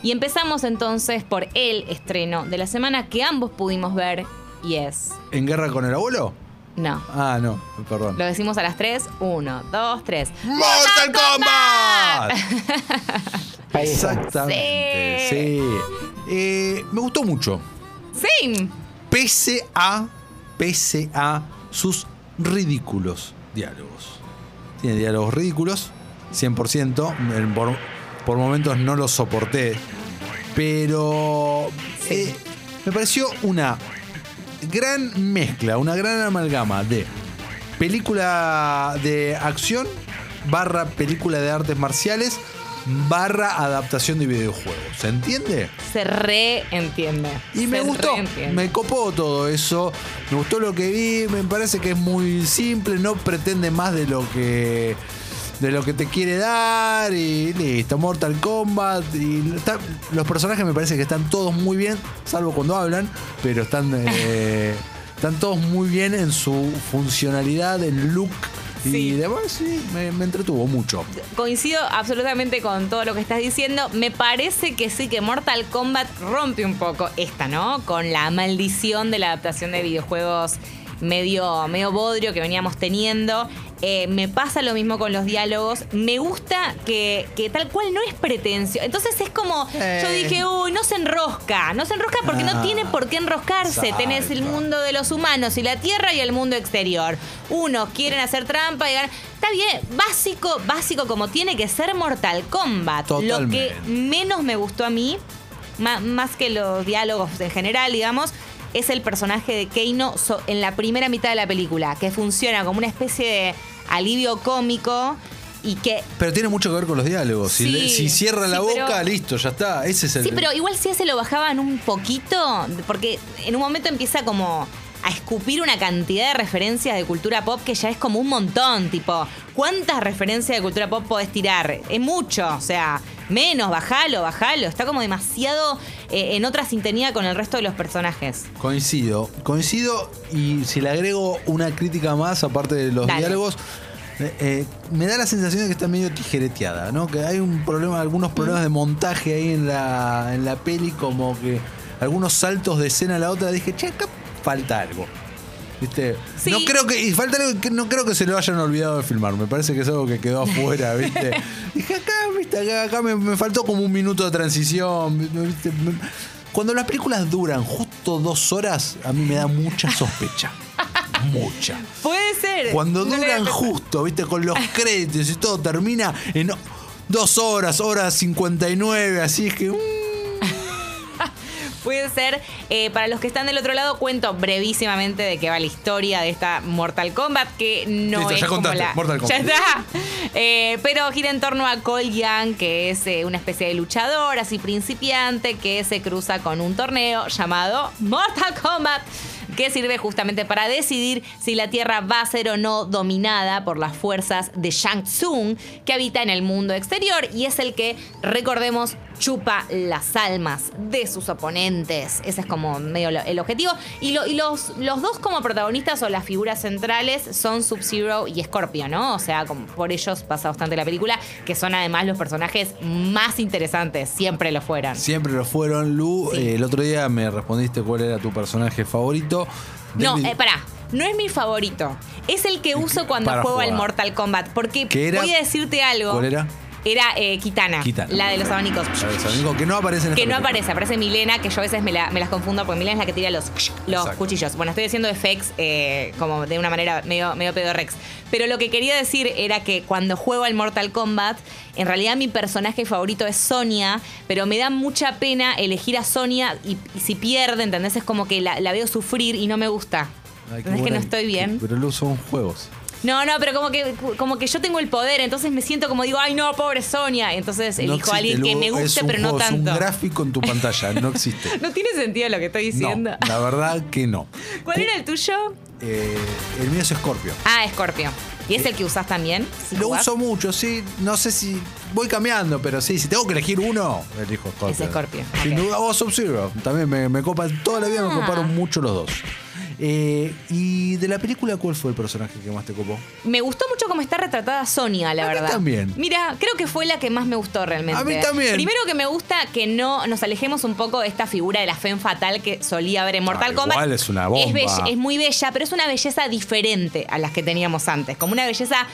Y empezamos entonces por el estreno de la semana que ambos pudimos ver y es. ¿En guerra con el abuelo? No. Ah, no, perdón. Lo decimos a las tres. Uno, dos, tres. ¡Mortal Kombat! Exactamente, sí. Eh, me gustó mucho. Sí. Pese a, pese a sus ridículos diálogos. Tiene diálogos ridículos, 100%. en- Por, por momentos no los soporté. Pero eh, me pareció una gran mezcla, una gran amalgama de película de acción barra película de artes marciales barra adaptación de videojuegos. ¿Se entiende? Se reentiende. Y me Se gustó, me copó todo eso, me gustó lo que vi, me parece que es muy simple, no pretende más de lo que de lo que te quiere dar y listo, Mortal Kombat y está- los personajes me parece que están todos muy bien, salvo cuando hablan, pero están eh, están todos muy bien en su funcionalidad, en look y Sí. demás, sí, me, me entretuvo mucho. Coincido absolutamente con todo lo que estás diciendo. Me parece que sí, que Mortal Kombat rompe un poco esta, ¿no? Con la maldición de la adaptación de videojuegos medio, medio bodrio que veníamos teniendo. Eh, me pasa lo mismo con los diálogos. Me gusta que, que tal cual no es pretensión. Entonces es como, yo dije, uy, no se enrosca. No se enrosca porque no Ah. tiene por qué enroscarse. Tenés el Exacto. mundo de los humanos y la tierra y el mundo exterior. Unos quieren hacer trampa y. Está bien, básico, básico como tiene que ser Mortal Kombat. Lo que menos me gustó a mí, ma- más que los diálogos en general, digamos, es el personaje de Keino en la primera mitad de la película, que funciona como una especie de alivio cómico y que Pero tiene mucho que ver con los diálogos. Si, Sí, le- si cierra la pero- boca, listo, ya está. Ese es el Sí, pero igual si ese lo bajaban un poquito, porque en un momento empieza como a escupir una cantidad de referencias de cultura pop que ya es como un montón, tipo, ¿cuántas referencias de cultura pop podés tirar? Es mucho, o sea, menos, bajalo, bajalo, está como demasiado eh, en otra sintonía con el resto de los personajes. Coincido, coincido y si le agrego una crítica más, aparte de los Dale. diálogos, eh, eh, me da la sensación de que está medio tijereteada, ¿no? Que hay un problema, algunos problemas de montaje ahí en la, en la peli, como que algunos saltos de escena a la otra, dije, che, acá falta algo. ¿Viste? Sí. No creo que, y falta que no creo que se lo hayan olvidado de filmar. Me parece que es algo que quedó afuera, ¿viste? Dije, acá, viste, acá, acá me, me faltó como un minuto de transición. ¿viste? Cuando las películas duran justo dos horas, a mí me da mucha sospecha. Mucha. Puede ser. Cuando No duran justo, viste, con los créditos y todo, termina en dos horas, horas 59, así es que. Puede ser. Eh, para los que están del otro lado, cuento brevísimamente de qué va la historia de esta Mortal Kombat, que no Listo, es ya como contaste, la. Mortal Ya está. Eh, pero gira en torno a Cole Young, que es eh, una especie de luchador, así principiante, que se cruza con un torneo llamado Mortal Kombat que sirve justamente para decidir si la Tierra va a ser o no dominada por las fuerzas de Shang Tsung, que habita en el mundo exterior y es el que, recordemos, chupa las almas de sus oponentes. Ese es como medio lo- el objetivo. Y, lo- y los, los dos como protagonistas o las figuras centrales son Sub-Zero y Scorpio, ¿no? O sea, como por ellos pasa bastante la película, que son además los personajes más interesantes, siempre lo fueron. Siempre lo fueron, Lu. Sí. Eh, el otro día me respondiste cuál era tu personaje favorito. No, David- eh, pará. No es mi favorito. Es el que uso cuando Para juego al. Mortal Kombat. Porque ¿Qué era? voy a decirte algo. ¿Cuál era? Era eh, Kitana, Kitana. La de los abanicos. Que no aparece en Que no película. aparece, aparece Milena, que yo a veces me, la- me las confundo porque Milena es la que tira los, los Exacto. cuchillos. Bueno, estoy haciendo effects eh, como de una manera medio, medio pedo Rex. Pero lo que quería decir era que cuando juego al Mortal Kombat, en realidad mi personaje favorito es Sonia, pero me da mucha pena elegir a Sonia y, y si pierde, ¿entendés? Es como que la, la veo sufrir y no me gusta. Ay, ¿Entendés que no estoy bien? Pero Lu son juegos. No, no, pero como que, como que yo tengo el poder, entonces me siento como digo, ay no, pobre Sonia. Entonces No elijo a alguien que me guste, pero no tanto. Es un gráfico en tu pantalla, no existe. No tiene sentido lo que estoy diciendo. No, la verdad que no. ¿Cuál era el tuyo? Eh, el mío es Scorpio. Ah, Scorpio. ¿Y es el que usás también? si Lo jugás? uso mucho, sí. No sé si voy cambiando, pero sí, si tengo que elegir uno, elijo Scorpio. Es Scorpio, Sin duda, o Sub-Zero. También me, me copa, toda la vida me Ah. coparon mucho los dos. Eh, y de la película, ¿cuál fue el personaje que más te copó? Me gustó mucho cómo está retratada Sonia, la A mí verdad. también. Mira, creo que fue la que más me gustó realmente. A mí también. Primero que me gusta que no nos alejemos un poco de esta figura de la femme fatal que solía ver en Mortal Ah, Kombat. igual es una bomba. Es, bella- es muy bella, pero es una belleza diferente a las que teníamos antes. Como una belleza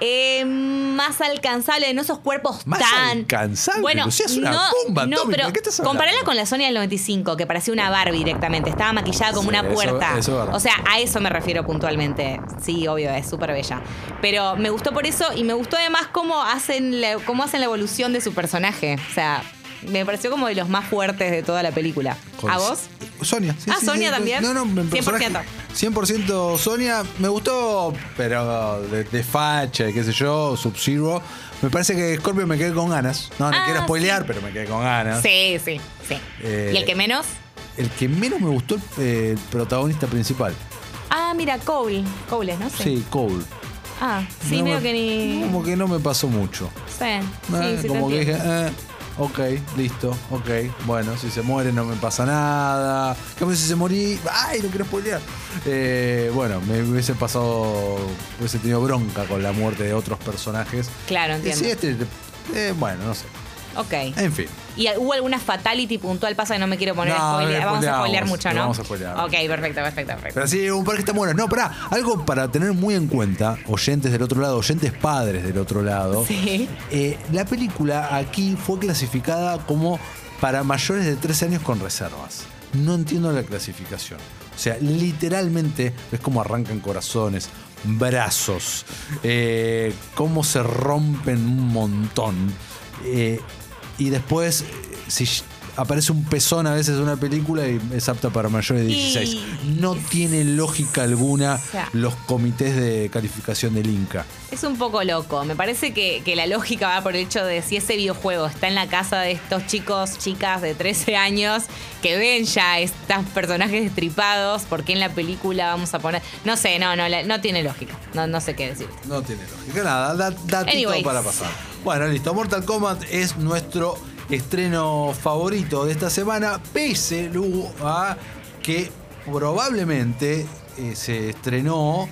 eh, más alcanzable, no esos cuerpos Más tan. alcanzable, Bueno, Lucía, es una no, bomba no, atómica, pero ¿qué estás comparala con la Sonia del 95, que parecía una Barbie directamente. Estaba maquillada como Sí, una puerta. eso o sea, a eso me refiero puntualmente. Sí, obvio, es súper bella. Pero me gustó por eso y me gustó además cómo hacen, la, cómo hacen la evolución de su personaje. O sea, me pareció como de los más fuertes de toda la película. Con- ¿A vos? Sonia. sí, Ah, sí, Sonia sí, también. No, no, en 100%. personaje- 100% Sonia. Me gustó, pero de, de facha, qué sé yo, Sub-Zero. Me parece que Scorpio me quedé con ganas. No, no Ah, quiero spoilear, pero me quedé con ganas. Sí, sí, sí. Eh, ¿Y el que menos? El que menos me gustó, eh, el protagonista principal. Ah, mira, Cole. Cole, ¿no? Sí, Cole. Ah, sí, No veo me- que ni. Como que no me pasó mucho. Sí, sí, como que dije, eh, ok, listo, ok. Bueno, si se muere no me pasa nada. ¿Qué pasa si se morí? Ay, no quiero spoilear. Eh, bueno, me hubiese pasado, hubiese tenido bronca con la muerte de otros personajes. Claro, Eh, entiendo. Sí, este, eh, bueno, no sé. Ok. En fin. ¿Y hubo alguna fatality puntual? Pasa que no me quiero poner No, a Vamos a spoilear mucho, no vamos a spoilear. Ok, perfecto, perfecto, perfecto. Pero sí, un par que están buenos. No, pará, algo para tener muy en cuenta, oyentes del otro lado, oyentes padres del otro lado. Sí. Eh, la película aquí fue clasificada como para mayores de 13 años con reservas. No entiendo la clasificación. O sea, literalmente es como arrancan corazones, brazos, eh, cómo se rompen un montón. Eh, y después, eh, si aparece un pezón a veces en una película y es apta para mayores de 16. Y- No tiene lógica alguna O sea. los comités de calificación del Inca. Es un poco loco. Me parece que, que la lógica va por el hecho de si ese videojuego está en la casa de estos chicos, chicas de 13 años que ven ya estos personajes destripados, ¿por qué en la película vamos a poner.? No sé, no, no, no tiene lógica. No, no sé qué decirte. No tiene lógica. Nada, da, Anyways. para pasar. Bueno, listo. Mortal Kombat es nuestro estreno favorito de esta semana, pese a que probablemente eh, se estrenó,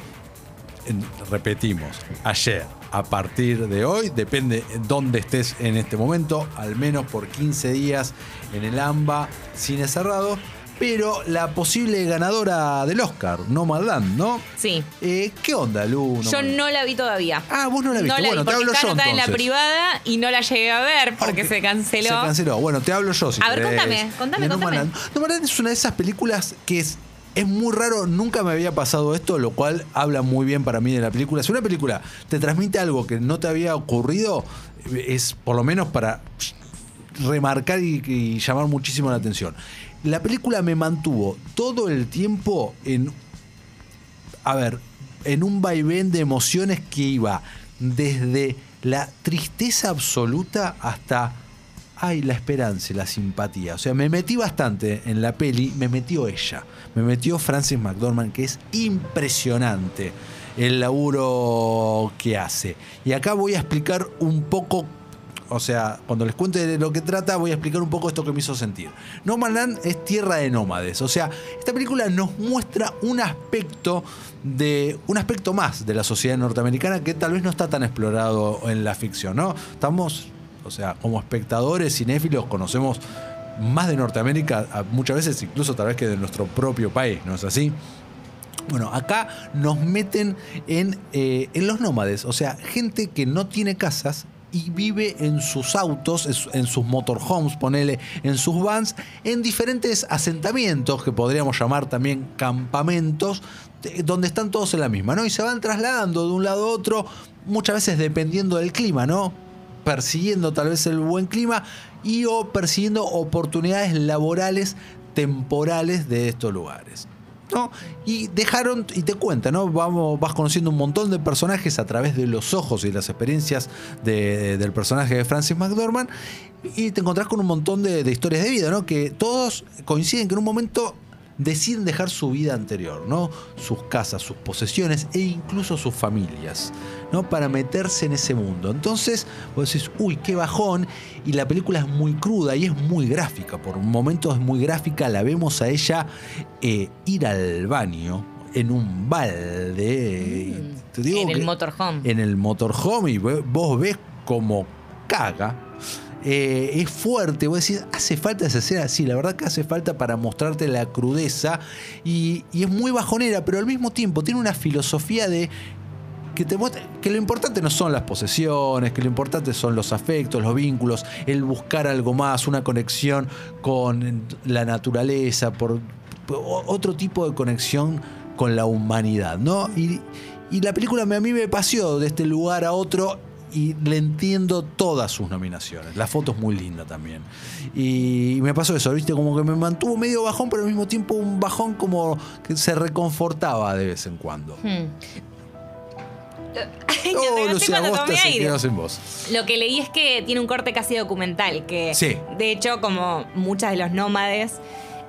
en- repetimos, ayer. A partir de hoy, depende dónde estés en este momento, al menos por 15 días en el AMBA, cine cerrado. Pero la posible ganadora del Oscar, Nomadland, ¿no? Sí. Eh, ¿Qué onda, Lu? Yo no la vi todavía. Ah, vos no la viste. No la bueno, vi, te porque hablo yo anotada en la entonces. privada y no la llegué a ver porque Ok. se canceló. Se canceló. Bueno, te hablo yo si A ver, querés. contame, contame, contame. Man Land. No Man Land es una de esas películas que es, es muy raro, nunca me había pasado esto, lo cual habla muy bien para mí de la película. Si una película te transmite algo que no te había ocurrido, es por lo menos para remarcar y, y llamar muchísimo la atención. La película me mantuvo todo el tiempo en a ver, en un vaivén de emociones que iba desde la tristeza absoluta hasta, ay, la esperanza y la simpatía. O sea, me metí bastante en la peli, me metió ella, me metió Francis McDormand, que es impresionante el laburo que hace. Y acá voy a explicar un poco o sea, cuando les cuente de lo que trata, voy a explicar un poco esto que me hizo sentir. No Man Land es tierra de nómades. O sea, esta película nos muestra un aspecto de. un aspecto más de la sociedad norteamericana que tal vez no está tan explorado en la ficción, ¿no? Estamos, o sea, como espectadores cinéfilos conocemos más de Norteamérica, muchas veces incluso tal vez que de nuestro propio país, ¿no es así? Bueno, acá nos meten en, eh, en los nómades, o sea, gente que no tiene casas y vive en sus autos, en su- en sus motorhomes, ponele, en sus vans, en diferentes asentamientos, que podríamos llamar también campamentos, de- donde están todos en la misma, ¿no? Y se van trasladando de un lado a otro, muchas veces dependiendo del clima, ¿no? persiguiendo tal vez el buen clima y o persiguiendo oportunidades laborales temporales de estos lugares. ¿No? Y dejaron, y te cuenta, ¿no? Vamos, vas conociendo un montón de personajes a través de los ojos y las experiencias de- del personaje de Francis McDormand. Y te encontrás con un montón de, de historias de vida, ¿no? Que todos coinciden que en un momento deciden dejar su vida anterior, ¿no? Sus casas, sus posesiones e incluso sus familias, ¿no? Para meterse en ese mundo. Entonces, vos decís, uy, qué bajón. Y la película es muy cruda y es muy gráfica. Por momentos es muy gráfica. La vemos a ella eh, ir al baño en un balde. Te digo Mm. en el que- motorhome. en el motorhome y vos ves como caga. Eh, es fuerte, vos decís, ¿hace falta esa escena? Sí, la verdad que hace falta para mostrarte la crudeza y, es muy bajonera, pero al mismo tiempo tiene una filosofía de que te que lo importante no son las posesiones, que lo importante son los afectos, los vínculos, el buscar algo más, una conexión con la naturaleza, por, otro tipo de conexión con la humanidad, ¿no? Y, y la película a mí me paseó de este lugar a otro y le entiendo todas sus nominaciones. La foto es muy linda también. Y me pasó eso, ¿viste? Como que me mantuvo medio bajón, pero al mismo tiempo un bajón como que se reconfortaba de vez en cuando. Hmm. Oh, Lucía, vos te se. Lo que leí es que tiene un corte casi documental, que Sí. de hecho, como muchas de los nómades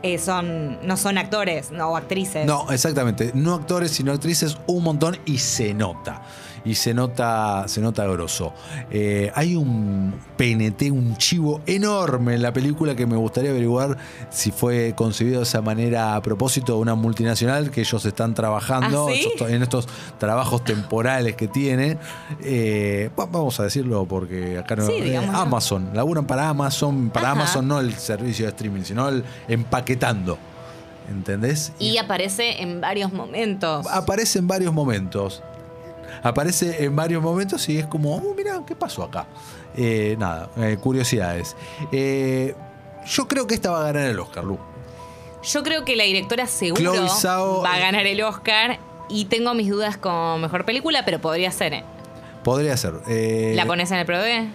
eh, son, no son actores no, o actrices. No, exactamente. No actores, sino actrices, un montón y se nota. Y se nota, se nota grosso. Eh, hay un PNT, un chivo enorme en la película que me gustaría averiguar si fue concebido de esa manera a propósito de una multinacional que ellos están trabajando ¿Ah, sí? en estos trabajos temporales que tiene. Eh, va- vamos a decirlo porque acá no. Sí, eh, digámoslo. Amazon, laburan para Amazon, para Ajá. Amazon no el servicio de streaming, sino el empaquetando. ¿Entendés? Y aparece en varios momentos. aparece en varios momentos. Aparece en varios momentos y es como, oh, mira, ¿qué pasó acá? Eh, nada, eh, curiosidades. Eh, yo creo que esta va a ganar el Oscar, Lu. Yo creo que la directora seguro Zhao- va a ganar el Oscar y tengo mis dudas con mejor película, pero podría ser. ¿eh? Podría ser. ¿La pones en el Pro D?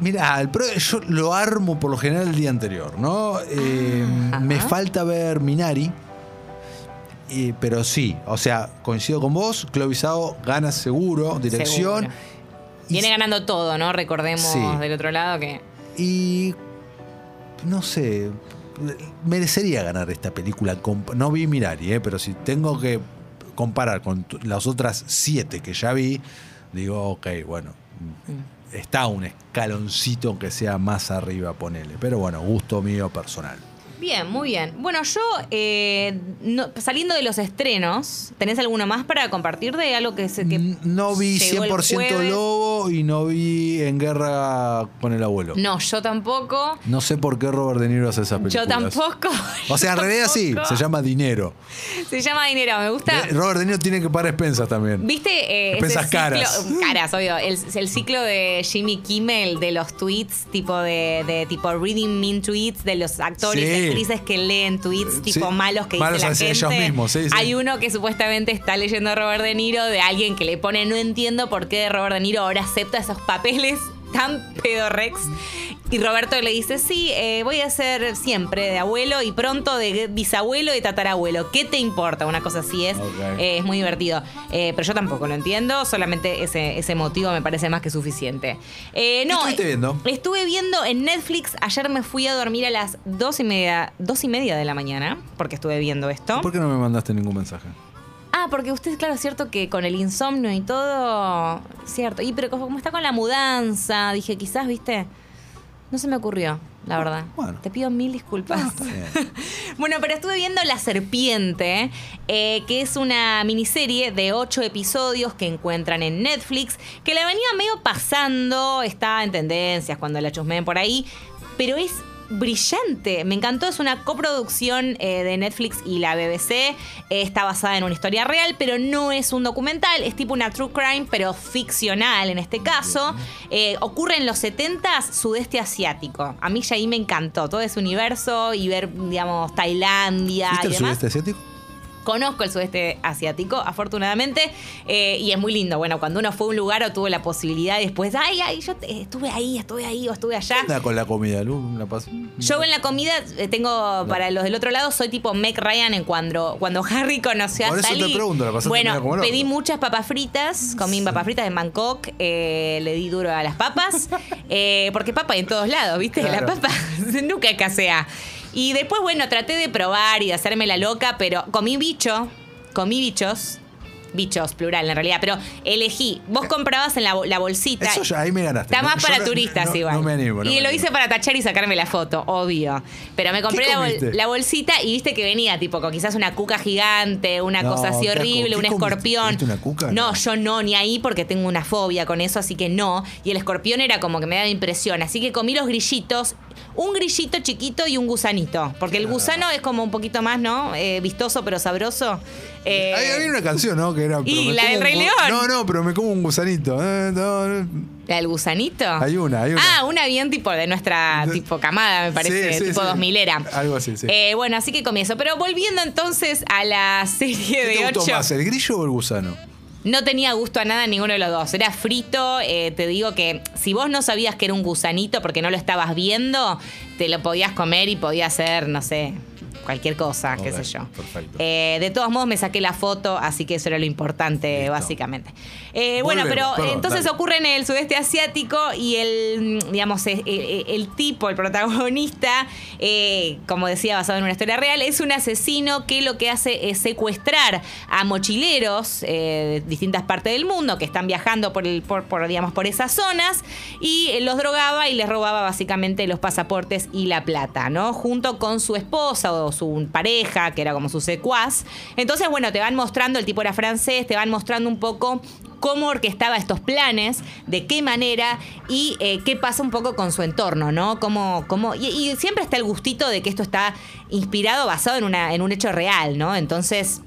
Mira, el pro- yo lo armo por lo general el día anterior, ¿no? Ah, me falta ver Minari. Eh, pero sí, o sea, coincido con vos, Zhao gana seguro, dirección. Seguro. Y Viene ganando todo, ¿no? Recordemos Sí. del otro lado que. Y no sé, merecería ganar esta película. No vi Mirari, eh, pero si tengo que comparar con las otras siete que ya vi, digo, ok, bueno, está un escaloncito que sea más arriba, ponele. Pero bueno, gusto mío personal. Bien, muy bien. Bueno, yo, eh, no- saliendo de los estrenos, ¿tenés alguno más para compartir de algo que se. Que no vi llegó el 100% jueves? Lobo y no vi En Guerra con el Abuelo. No, yo tampoco. No sé por qué Robert De Niro hace esas películas. Yo tampoco. O sea, en realidad sí, se llama Dinero. Se llama dinero, me gusta. De- Robert De Niro tiene que pagar expensas también. ¿Viste? Eh, ciclo- caras. Caras, obvio. El, el ciclo de Jimmy Kimmel de los tweets, tipo de, de tipo reading mean tweets de los actores Sí. Actrices que leen tweets tipo malos que Malos dice la hacia gente. ellos mismos. Hay uno que supuestamente está leyendo Robert De Niro de alguien que le pone no entiendo por qué Robert De Niro ahora acepta esos papeles tan pedorrex. Y Roberto le dice, sí, eh, voy a ser siempre de abuelo y pronto de bisabuelo y tatarabuelo. ¿Qué te importa? Una cosa así es. Eh, es muy divertido. Eh, pero yo tampoco lo entiendo, solamente ese, ese motivo me parece más que suficiente. No, ¿Qué estuviste viendo? Estuve viendo en Netflix, ayer me fui a dormir a las dos y media, dos y media de la mañana, porque estuve viendo esto. ¿Por qué no me mandaste ningún mensaje? Ah, porque usted, claro, es cierto que con el insomnio y todo, cierto. Y pero como está con la mudanza, dije, quizás, viste, no se me ocurrió, la verdad. Bueno. Te pido mil disculpas. Ah, está bien. Bueno, pero estuve viendo La Serpiente, eh, que es una miniserie de ocho episodios que encuentran en Netflix, que la venía medio pasando, está en tendencias cuando la chusmeen por ahí, pero es brillante, me encantó, es una coproducción eh, de Netflix y la BBC, eh, está basada en una historia real, pero no es un documental, es tipo una true crime, pero ficcional en este caso. Eh, ocurre en los 70s, sudeste asiático. A mí ya ahí me encantó todo ese universo y ver, digamos, Tailandia ¿Viste y el demás. sudeste asiático? Conozco el sudeste asiático, afortunadamente, eh, y es muy lindo. Bueno, cuando uno fue a un lugar o tuvo la posibilidad y después, ay, ay, yo estuve ahí, estuve ahí o estuve allá. Anda con la comida, Lu, la Yo en la comida eh, tengo, para los del otro lado, soy tipo Meg Ryan en cuando, cuando Harry conoció Por a eso te Sally. pregunto, ¿la pasaste bueno, como pedí muchas papas fritas, comí papas fritas en Bangkok, eh, le di duro a las papas, eh, porque papa hay en todos lados, ¿viste? Claro. La papa nunca escasea. Y después, bueno, traté de probar y de hacerme la loca, pero comí bicho, comí bichos. Bichos, plural en realidad, pero elegí. Vos comprabas en la, la bolsita. Eso ya ahí me ganaste. Está más para turistas no- igual. no me animo, no y me lo animo. hice para tachar y sacarme la foto, obvio. Pero me compré ¿Qué la, bol- comiste? la bolsita y viste que venía tipo con quizás una cuca gigante, una cosa así horrible, ¿Qué un escorpión. ¿Comiste una cuca? No, No. yo no, ni ahí porque tengo una fobia con eso, así que no. Y el escorpión era como que me daba impresión. Así que comí los grillitos, un grillito chiquito y un gusanito. Porque el gusano es como un poquito más, ¿no? Eh, vistoso pero sabroso. Eh, había una canción, ¿no? Que era. pero y me la como del un Rey gu- León. No, no, pero me como un gusanito. Eh, no, no. ¿La del gusanito? Hay una, hay una. Ah, una bien tipo de nuestra tipo camada, me parece, Sí, sí, tipo sí. 2000 era. Algo así, sí. Eh, bueno, así que comienzo. Pero volviendo entonces a la serie ¿Qué de gustó 8. más, el grillo o el gusano? No tenía gusto a nada ninguno de los dos. Era frito. eh, te digo que si vos no sabías que era un gusanito porque no lo estabas viendo, te lo podías comer y podía ser, no sé, cualquier cosa, qué sé yo. perfecto. Eh, de todos modos me saqué la foto, así que eso era lo importante, Listo. básicamente. Eh, bueno, pero perdón, entonces dale. ocurre en el sudeste asiático y el, mm, digamos, el, el- el tipo, el protagonista, eh, como decía, basado en una historia real, es un asesino que lo que hace es secuestrar a mochileros eh, de distintas partes del mundo que están viajando por, el, por, por, digamos, por esas zonas y eh, los drogaba y les robaba básicamente los pasaportes y la plata, ¿no? Junto con su esposa o su pareja, que era como su secuaz. Entonces, bueno, te van mostrando, el tipo era francés, te van mostrando un poco cómo orquestaba estos planes, de qué manera y eh, qué pasa un poco con su entorno, ¿no? Cómo, cómo, y, y siempre está el gustito de que esto está inspirado, basado en, una, en un hecho real, ¿no? Entonces,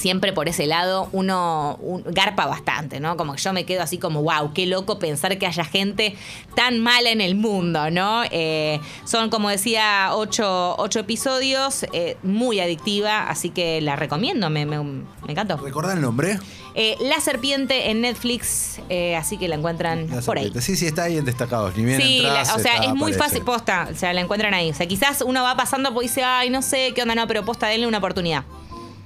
siempre por ese lado uno un- garpa bastante, ¿no? Como que yo me quedo así como, wow, qué loco pensar que haya gente tan mala en el mundo, ¿no? Eh, son, como decía, ocho, ocho episodios, eh, muy adictiva, así que la recomiendo, me, me, me encantó. ¿Recordá el nombre? Eh, la serpiente en Netflix, eh, así que la encuentran La por ahí. Sí, sí, está ahí en destacados. Ni bien Sí, la- o sea, está- es muy aparece. fácil, posta, o sea, la encuentran ahí. O sea, quizás uno va pasando y dice, ay, no sé qué onda, no, pero posta, denle una oportunidad.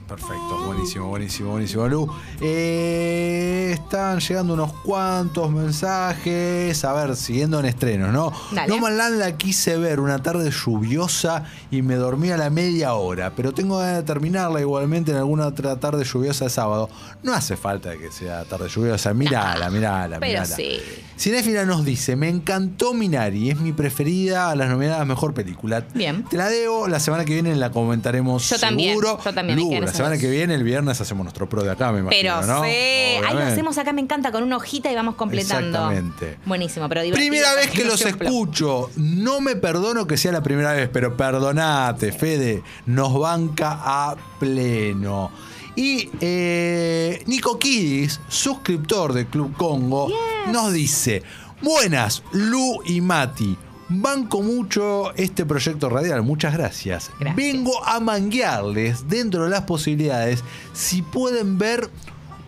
Perfecto, buenísimo, buenísimo, buenísimo, Lu. Eh, están llegando unos cuantos mensajes. A ver, siguiendo en estrenos, ¿no? No Man Land la quise ver una tarde lluviosa y me dormí a la media hora, pero tengo ganas de terminarla igualmente en alguna otra tarde lluviosa de sábado. No hace falta que sea tarde lluviosa, mirala, mirala, pero mirala. sí. Cinéfila nos dice, me encantó Minari, es mi preferida a las nominadas Mejor Película. Bien. Te la debo, la semana que viene la comentaremos Yo también, seguro. yo también, Lu, la semana que viene, el viernes, hacemos nuestro pro de acá, me imagino, Pero ¿no? sí, ahí lo hacemos acá, me encanta, con una hojita y vamos completando. Exactamente. Buenísimo, pero. Primera vez que los escucho. No me perdono que sea la primera vez, pero perdonate, Fede. Nos banca a pleno. Y eh, Nico Kidis, suscriptor de Club Congo, nos dice: Buenas, Lu y Mati. Banco mucho este proyecto radial, muchas gracias. Gracias. Vengo a manguearles dentro de las posibilidades si pueden ver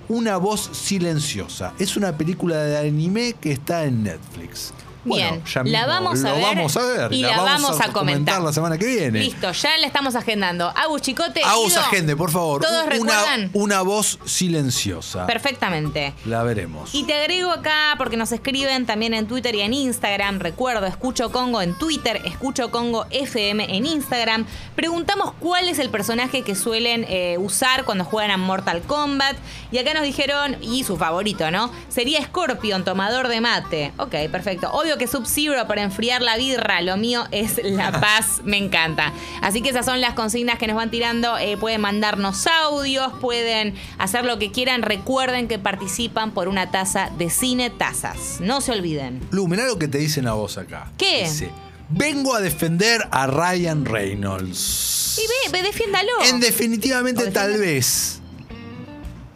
una voz silenciosa. Es una película de anime que está en Netflix. Bien, ya la vamos a ver vamos a ver y la vamos a comentar. la semana que viene. Listo, ya la estamos agendando. Agus Chicote. Agus agende, por favor. ¿Todos una, recuerdan? una voz silenciosa. Perfectamente. La veremos. Y te agrego acá porque nos escriben también en Twitter y en Instagram. Recuerdo, escucho Congo en Twitter, escucho Congo FM en Instagram. Preguntamos cuál es el personaje que suelen eh, usar cuando juegan a Mortal Kombat. Y acá nos dijeron, y su favorito, ¿no? Sería Scorpion, tomador de mate. Ok, perfecto. Obvio que Sub-Zero para enfriar la birra. Lo mío es la paz. Me encanta. Así que esas son las consignas que nos van tirando. Eh, pueden mandarnos audios, pueden hacer lo que quieran. Recuerden que participan por una taza de cine tazas. No se olviden. Lu, mirá lo que te dicen a vos acá. ¿Qué? Dice, vengo a defender a Ryan Reynolds. Y ve, ve, defiéndalo. En definitivamente tal vez.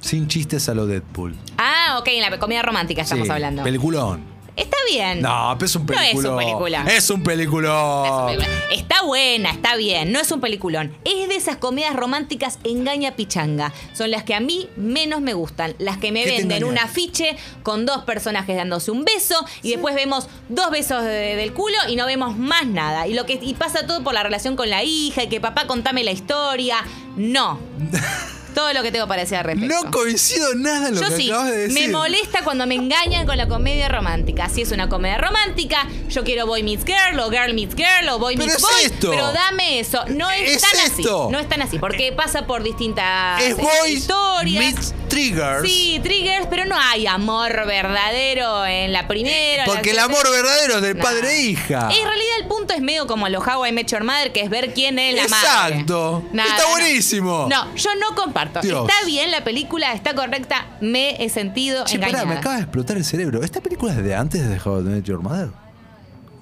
Sin chistes a lo Deadpool. Ah, ok, en la comedia romántica estamos Sí, hablando. Peliculón. Está bien. No, pero es un No es un peliculón. peliculón. Es un peliculón. Está buena, está bien, no es un peliculón. Es de esas comedias románticas engaña pichanga. Son las que a mí menos me gustan. Las que me ¿Qué te venden un afiche con dos personajes dándose un beso y después vemos dos besos de- del culo y no vemos más nada. Y lo que y pasa todo por la relación con la hija y que papá contame la historia. No. todo lo que tengo para decir al respecto. No coincido nada en lo Yo que sí, acabas de decir. me molesta cuando me engañan con la comedia romántica. Si es una comedia romántica, yo quiero Boy Meets Girl, o Girl Meets Girl, o Boy Meets es Boy. esto. Pero dame eso. No es, Es tan esto. así. No es tan así, porque pasa por distintas Es Boys historias. meets Triggers. Sí, triggers, pero no hay amor verdadero en la primera. Porque el amor verdadero es del padre e hija. En realidad el punto es medio como los How I Met Your Mother, que es ver quién es la madre. Exacto. Nada, Está buenísimo. No, yo no comparto. Dios. Está bien la película, está correcta, me he sentido Che, pará, engañada. me acaba de explotar el cerebro. ¿Esta película es de antes de How I Met Your Mother?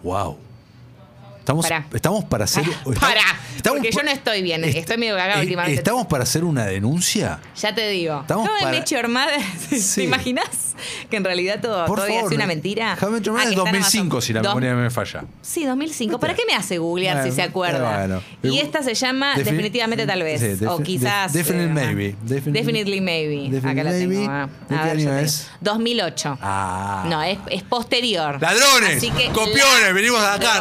Wow. Estamos, Pará. estamos para hacer. estamos- Pará, estamos porque pa- yo no estoy bien, est- estoy medio cagada eh, últimamente. ¿Estamos para hacer una denuncia? Ya te digo. Estamos I para- Mother, Sí. ¿te imaginas? Que en realidad todo, Por todavía favor. es una mentira. How I Ah, es está en 2005, Amazon. si la Dos- memoria no me falla. Sí, 2005. ¿Para qué me hace googlear Bueno, si se acuerda? bueno. Y esta se llama Defi- Definitivamente Tal vez. sí, o quizás. def- Definitely eh, Maybe. Definitely- Definitely Maybe. Definitely Acá la tengo. ah. ¿De A qué año te es? digo. 2008. Ah. No, es, es posterior. ¡Ladrones! Así que ¡Copiones! la- Venimos acá,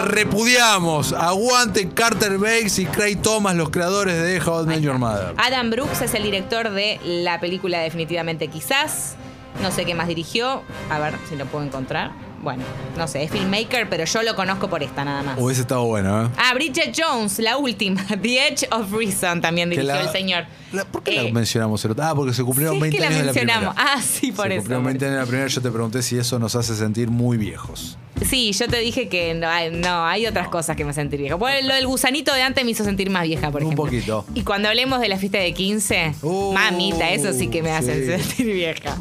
repudiamos. Aguante Carter Bakes y Craig Thomas, los creadores de How I Met Your Mother. Adam Brooks es el director de la película Definitivamente Quizás. No sé qué más dirigió. A ver si lo puedo encontrar. Bueno, no sé, es filmmaker, pero yo lo conozco por esta nada más. Hubiese estado bueno, ¿eh? Ah, Bridget Jones, la última. The Edge of Reason también dirigió la- el señor. la- ¿Por qué Eh, la mencionamos el otro? Ah, porque se cumplieron sí, es 20 que la años de la mencionamos. primera. Ah, sí, por se eso. cumplieron por 20 años de la primera. Yo te pregunté si eso nos hace sentir muy viejos. Sí, yo te dije que no, hay- no, hay otras cosas que me sentir vieja. Bueno, lo del gusanito de antes me hizo sentir más vieja, por Un ejemplo. poquito. Y cuando hablemos de la fiesta de 15, Uh, mamita, eso sí que me hace sí. sentir vieja.